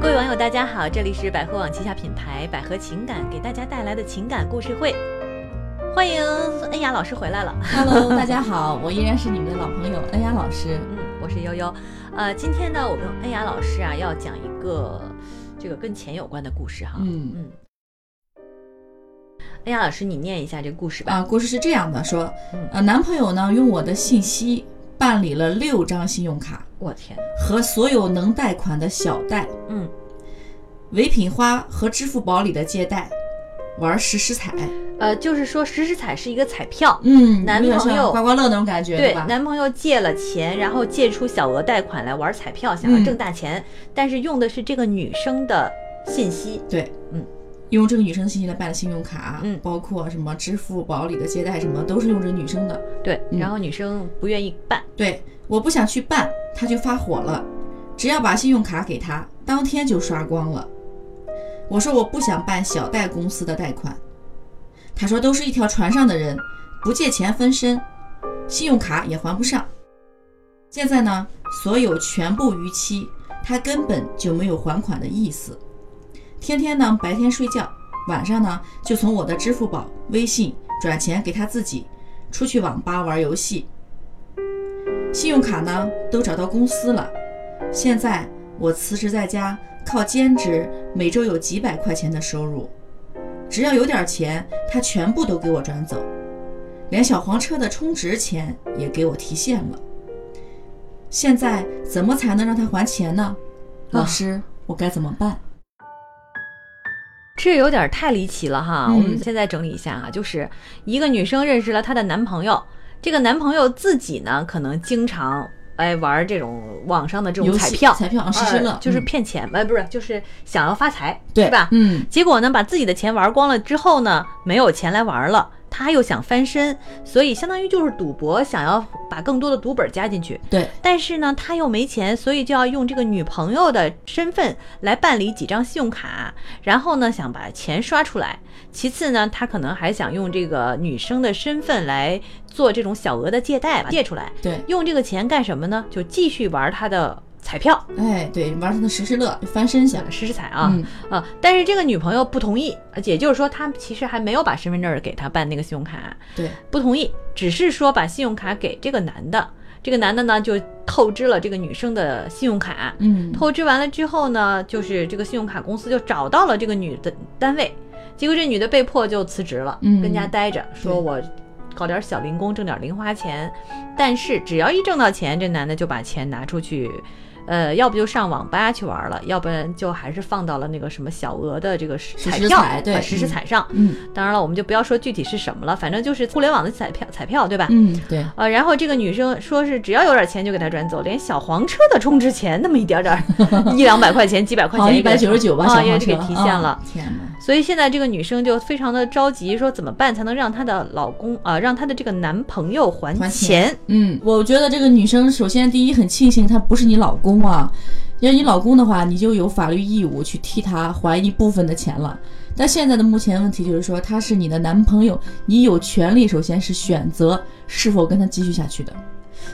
各位网友，大家好，这里是百合网旗下品牌百合情感给大家带来的情感故事会，欢迎恩雅老师回来了。Hello，大家好，我依然是你们的老朋友恩雅老师。嗯，我是悠悠。呃，今天呢，我跟恩雅老师啊要讲一个这个跟钱有关的故事哈。嗯嗯。恩雅老师，你念一下这个故事吧。啊，故事是这样的，说嗯，呃，男朋友呢用我的信息办理了六张信用卡我天，和所有能贷款的小贷、嗯，唯品花和支付宝里的借贷，玩实时彩。呃，就是说实时彩是一个彩票。嗯，男朋友像刮刮乐那种感觉，对，吧？男朋友借了钱，然后借出小额贷款来玩彩票，想要嗯挣大钱，但是用的是这个女生的信息。对，嗯，用这个女生信息来办的信用卡，嗯包括什么支付宝里的借贷什么，都是用这个女生的。对，嗯然后女生不愿意办。对，我不想去办，他就发火了，只要把信用卡给他，当天就刷光了。我说我不想办小贷公司的贷款，他说都是一条船上的人，不借钱分身，信用卡也还不上。现在呢，所有全部逾期，他根本就没有还款的意思。天天呢，白天睡觉，晚上呢就从我的支付宝、微信转钱给他自己，出去网吧玩游戏。信用卡呢都找到公司了，现在我辞职在家，靠兼职，每周有几百块钱的收入，只要有点钱，他全部都给我转走，连小黄车的充值钱也给我提现了。现在怎么才能让他还钱呢？老师，我该怎么办？这有点太离奇了哈！嗯我们现在整理一下啊，就是一个女生认识了她的男朋友，这个男朋友自己呢，可能经常哎玩这种网上的这种彩票，彩票啊，就是嗯骗钱，呃，不是，就是想要发财，对是吧？嗯，结果呢，把自己的钱玩光了之后呢，没有钱来玩了，他又想翻身，所以相当于就是赌博，想要把更多的赌本加进去。对，但是呢，他又没钱，所以就要用这个女朋友的身份来办理几张信用卡，然后呢，想把钱刷出来。其次呢，他可能还想用这个女生的身份来做这种小额的借贷吧，借出来，对，用这个钱干什么呢？就继续玩他的彩票，哎，对，玩他的时时乐，翻身下。时时彩啊。嗯，啊，但是这个女朋友不同意，也就是说，她其实还没有把身份证给他办那个信用卡，对，不同意，只是说把信用卡给这个男的。这个男的呢，就透支了这个女生的信用卡。嗯，透支完了之后呢，就是这个信用卡公司就找到了这个女的单位，结果这女的被迫就辞职了，嗯跟家待着，说我搞点小零工，挣点零花钱。但是只要一挣到钱，这男的就把钱拿出去，呃，要不就上网吧去玩了，要不然就还是放到了那个什么小额的这个实彩票、实时嗯彩上。嗯当然了，我们就不要说具体是什么了，反正就是互联网的彩票，彩票对吧？嗯，对，呃，然后这个女生说是只要有点钱就给她转走，连小黄车的充值钱那么一点点儿，一两百块钱、几百块钱一百九十九吧，啊，小黄车也是给提现了。啊天哪！所以现在这个女生就非常的着急，说怎么办才能让她的老公啊、让她的这个男朋友还钱？嗯，我觉得这个女生首先第一很庆幸他不是你老公啊，要你老公的话，你就有法律义务去替他还一部分的钱了。但现在的目前问题就是说，他是你的男朋友，你有权利首先是选择是否跟他继续下去的。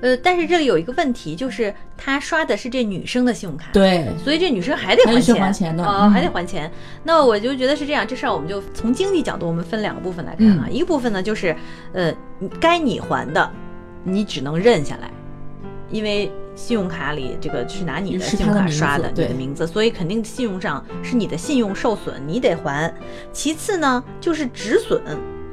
呃，但是这里有一个问题，就是他刷的是这女生的信用卡，，对，所以这女生还得还钱，还钱的啊、嗯还得还钱。那我就觉得是这样，这事儿我们就从经济角度，我们分两个部分来看嗯啊。一个部分呢，就是呃，该你还的，你只能认下来，因为信用卡里这个是拿你的信用卡刷的，你的名字，所以肯定信用上是你的信用受损，你得还。其次呢，就是止损，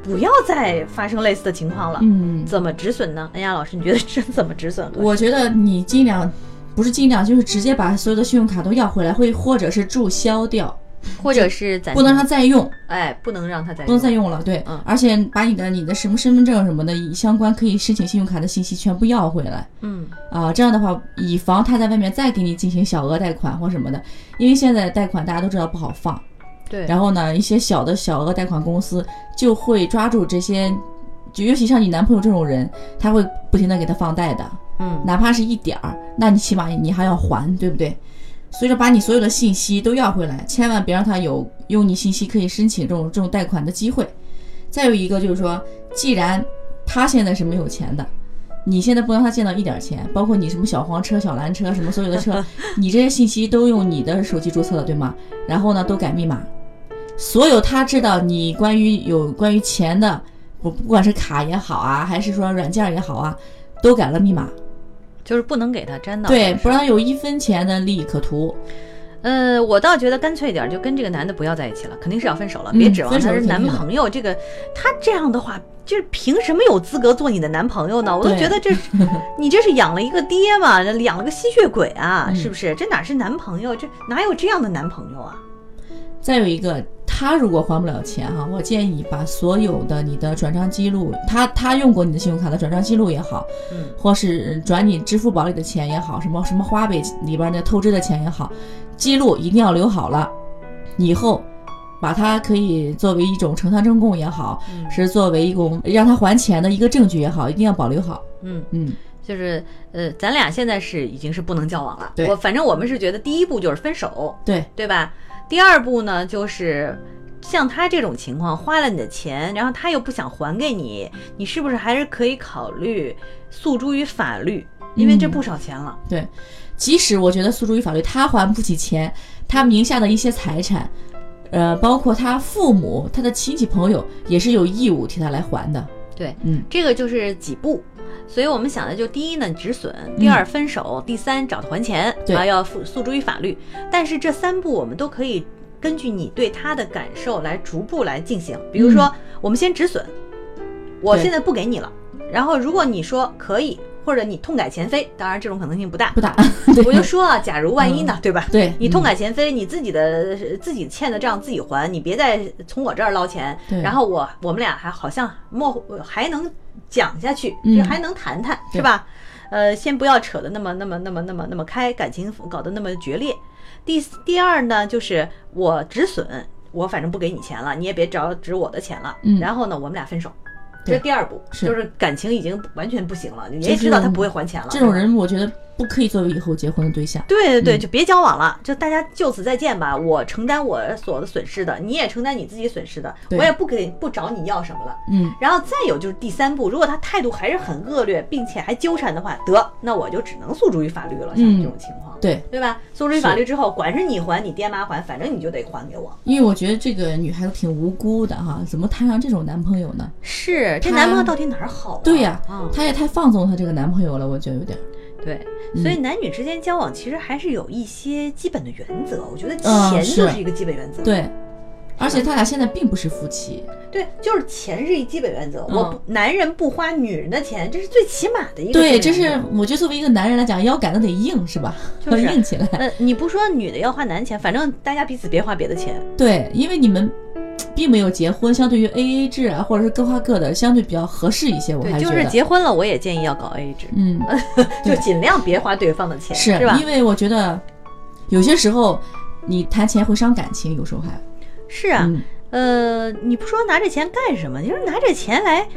不要再发生类似的情况了。嗯，怎么止损呢？恩雅老师，你觉得这怎么止损？我觉得你尽量不是尽量，就是直接把所有的信用卡都要回来，会或者是注销掉，或者是暂不能让停他再用。哎，不能让他再不能再用了，对，嗯。而且把你的你的什么身份证什么的以相关可以申请信用卡的信息全部要回来。嗯。啊，这样的话，以防他在外面再给你进行小额贷款或什么的，因为现在贷款大家都知道不好放，对，然后呢，一些小的小额贷款公司就会抓住这些，就尤其像你男朋友这种人，他会不停的给他放贷的，嗯哪怕是一点儿，那你起码你还要还，对不对？所以说，把你所有的信息都要回来，千万别让他有用你信息可以申请这种这种贷款的机会。再有一个就是说，既然他现在是没有钱的，你现在不让他见到一点钱，包括你什么小黄车、小蓝车，什么所有的车，你这些信息都用你的手机注册的，对吗？然后呢，都改密码，所有他知道你关于有关于钱的，不不管是卡也好啊，还是说软件也好啊，都改了密码，就是不能给他沾到。对，不让有一分钱的利益可图。呃，我倒觉得干脆一点，就跟这个男的不要在一起了，肯定是要分手了，嗯别指望他是男朋友。这个他这样的话，就是凭什么有资格做你的男朋友呢？我都觉得这，你这是养了一个爹嘛，养了个吸血鬼啊，嗯是不是？这哪是男朋友？这哪有这样的男朋友啊？再有一个，他如果还不了钱哈，我建议把所有的你的转账记录，他他用过你的信用卡的转账记录也好，嗯，或是转你支付宝里的钱也好，什么什么花呗里边的透支的钱也好，记录一定要留好了，以后把它可以作为一种呈堂证供也好，嗯。是作为一种让他还钱的一个证据也好，一定要保留好。嗯，嗯，就是呃，咱俩现在是已经是不能交往了。对。我反正我们是觉得第一步就是分手，对，对吧？第二步呢，就是像他这种情况，花了你的钱，然后他又不想还给你，你是不是还是可以考虑诉诸于法律？因为这嗯不少钱了。对，即使我觉得诉诸于法律，他还不起钱，他名下的一些财产，呃，包括他父母、他的亲戚朋友，也是有义务替他来还的。对，嗯，这个就是几步。所以我们想的就第一呢止损，第二分手，第三找他还钱，对啊要诉诉诸于法律。但是这三步我们都可以根据你对他的感受来逐步来进行。比如说，我们先止损，我现在不给你了，然后如果你说可以，或者你痛改前非，当然这种可能性不大不。大。我就说啊，假如万一呢，对吧？对你痛嗯改前非，你自己的自己欠的账自己还，你别再从我这儿捞钱。对然后我我们俩还好像莫还能讲下去，嗯就还能谈谈，对是吧？呃，先不要扯得那么那么那么那么那么开，感情搞得那么决裂。第第二呢，就是我止损，我反正不给你钱了，你也别找指我的钱了。嗯然后呢，我们俩分手。这是第二步，就是感情已经完全不行了，你也知道他不会还钱了。这种人，我觉得不可以作为以后结婚的对象。对对对，嗯就别交往了，就大家就此再见吧。我承担我所有的损失的，你也承担你自己损失的，我也不给不找你要什么了。嗯，然后再有就是第三步，如果他态度还是很恶劣，并且还纠缠的话，得，那我就只能诉诸于法律了。像嗯这种情况，对，对吧？诉诸于法律之后，管是你还，你爹妈还，反正你就得还给我。因为我觉得这个女孩子挺无辜的哈，怎么摊上这种男朋友呢？是，这男朋友到底哪儿好、啊？对呀、嗯，她也太放纵她这个男朋友了，我觉得有点儿。对，嗯所以男女之间交往其实还是有一些基本的原则。我觉得嗯钱就是是一个基本原则。对，而且他俩现在并不是夫妻。对，就是钱是一基本原则。嗯我男人不花女人的钱，这是最起码的一个对，这是我觉得作为一个男人来讲，腰杆子得硬是吧？要就是 硬起来。呃，你不说女的要花男钱，反正大家彼此别花别的钱。对，因为你们并没有结婚，相对于 A A 制啊，或者是各花各的，相对比较合适一些。我对，就是还觉得，结婚了，我也建议要搞 A A 制，嗯，就尽量别花对方的钱，是是吧？因为我觉得有些时候你谈钱会伤感情，有时候还，是啊，嗯，呃，你不说拿这钱干什么？你说拿这钱来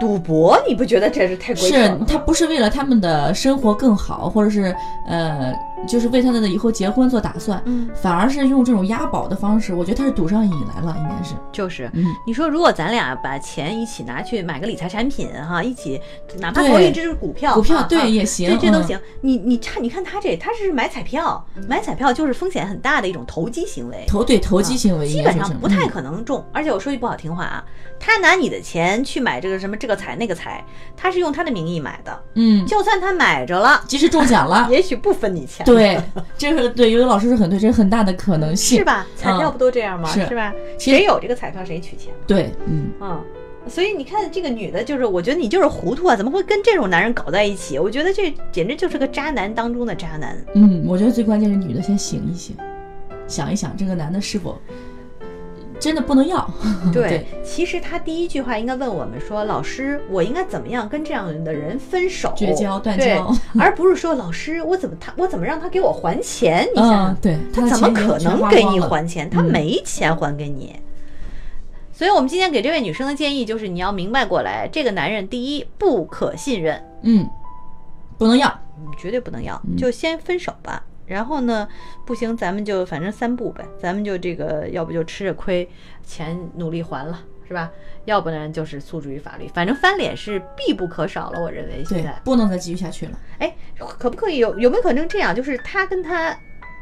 赌博，你不觉得这是太鬼扯是？他不是为了他们的生活更好，或者是呃，就是为他的以后结婚做打算，嗯，反而是用这种押宝的方式，我觉得他是赌上瘾来了，应该是，就是。嗯，你说，如果咱俩把钱一起拿去买个理财产品，哈，一起哪怕投一只股票，股票对也行嗯这这都行。你你看，你看他这，他是买彩票，买彩票就是风险很大的一种投机行为。投对投机行为基本上不太嗯可能中，而且我说句不好听话啊，他拿你的钱去买这个什么这个彩那个彩，他是用他的名义买的，嗯，就算他买着了，即使中奖了。也许不分你钱，对，这个对，有的老师说很对，这是很大的可能性，是？吧？彩票不都这样吗？是是吧？谁有这个彩票谁取钱，对，嗯，嗯。所以你看，这个女的，就是我觉得你就是糊涂啊，怎么会跟这种男人搞在一起？我觉得这简直就是个渣男当中的渣男。嗯，我觉得最关键是女的先醒一醒，想一想这个男的是否真的不能要。对，对其实他第一句话应该问我们说：“老师，我应该怎么样跟这样的人分手、绝交断对交而不是说老师，我怎么他我怎么让他给我还钱？你想想，嗯，对，他的怎么可能给你还钱？他嗯没钱还给你。所以，我们今天给这位女生的建议就是，你要明白过来，这个男人第一不可信任，嗯，不能要。绝对不能要，嗯就先分手吧。然后呢，不行，咱们就反正三步呗，咱们就这个，要不就吃着亏，钱努力还了，是吧？要不然就是诉诸于法律，反正翻脸是必不可少了。我认为现对在，，不能再继续下去了。哎，可不可以有有没有可能这样？就是他跟他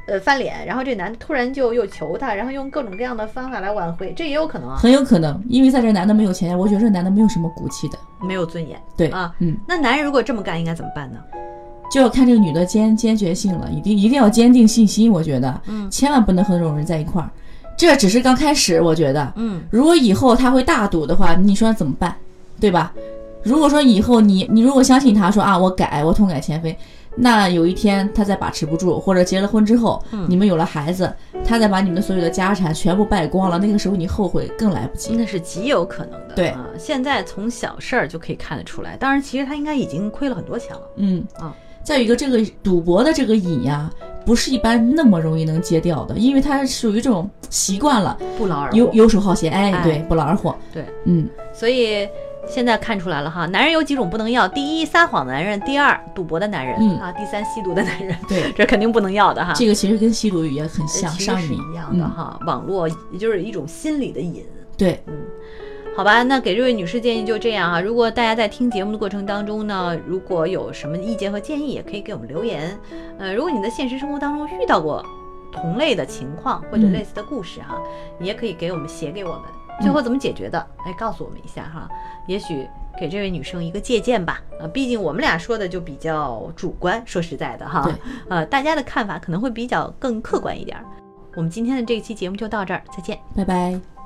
呃翻脸，然后这男的突然就又求他，然后用各种各样的方法来挽回，这也有可能啊，很有可能，因为在这男的没有钱，我觉得这男的没有什么骨气的。没有尊严。对啊，嗯，那男人如果这么干，应该怎么办呢？就要看这个女的坚坚决性了，一定一定要坚定信心。我觉得，嗯千万不能和这种人在一块儿。这只是刚开始，我觉得，嗯如果以后他会大赌的话，你说怎么办？对吧？如果说以后你你如果相信他说啊，我改，我痛改前非，那有一天他再把持不住，或者结了婚之后，嗯你们有了孩子，他再把你们所有的家产全部败光了，那个时候你后悔更来不及。那是极有可能的。对啊，现在从小事儿就可以看得出来。当然，其实他应该已经亏了很多钱了。嗯啊，再有一个这个赌博的这个瘾呀，不是一般那么容易能戒掉的，因为他属于这种习惯了，不劳而获。游游手好闲，哎，哎对，不劳而获。对，嗯，所以现在看出来了哈，男人有几种不能要：第一，撒谎的男人；第二，赌博的男人；嗯啊，第三，吸毒的男人。对，这肯定不能要的哈。这个其实跟吸毒也很呃像，上瘾一样的嗯哈。网络也就是一种心理的瘾。对，好吧，那给这位女士建议就这样啊。如果大家在听节目的过程当中呢，如果有什么意见和建议，也可以给我们留言。呃，如果你在现实生活当中遇到过同类的情况或者嗯类似的故事哈，你也可以给我们写给我们。最后怎么解决的？哎，告诉我们一下哈，也许给这位女生一个借鉴吧。啊，毕竟我们俩说的就比较主观，说实在的哈，呃，大家的看法可能会比较更客观一点儿。我们今天的这一期节目就到这儿，再见。拜拜。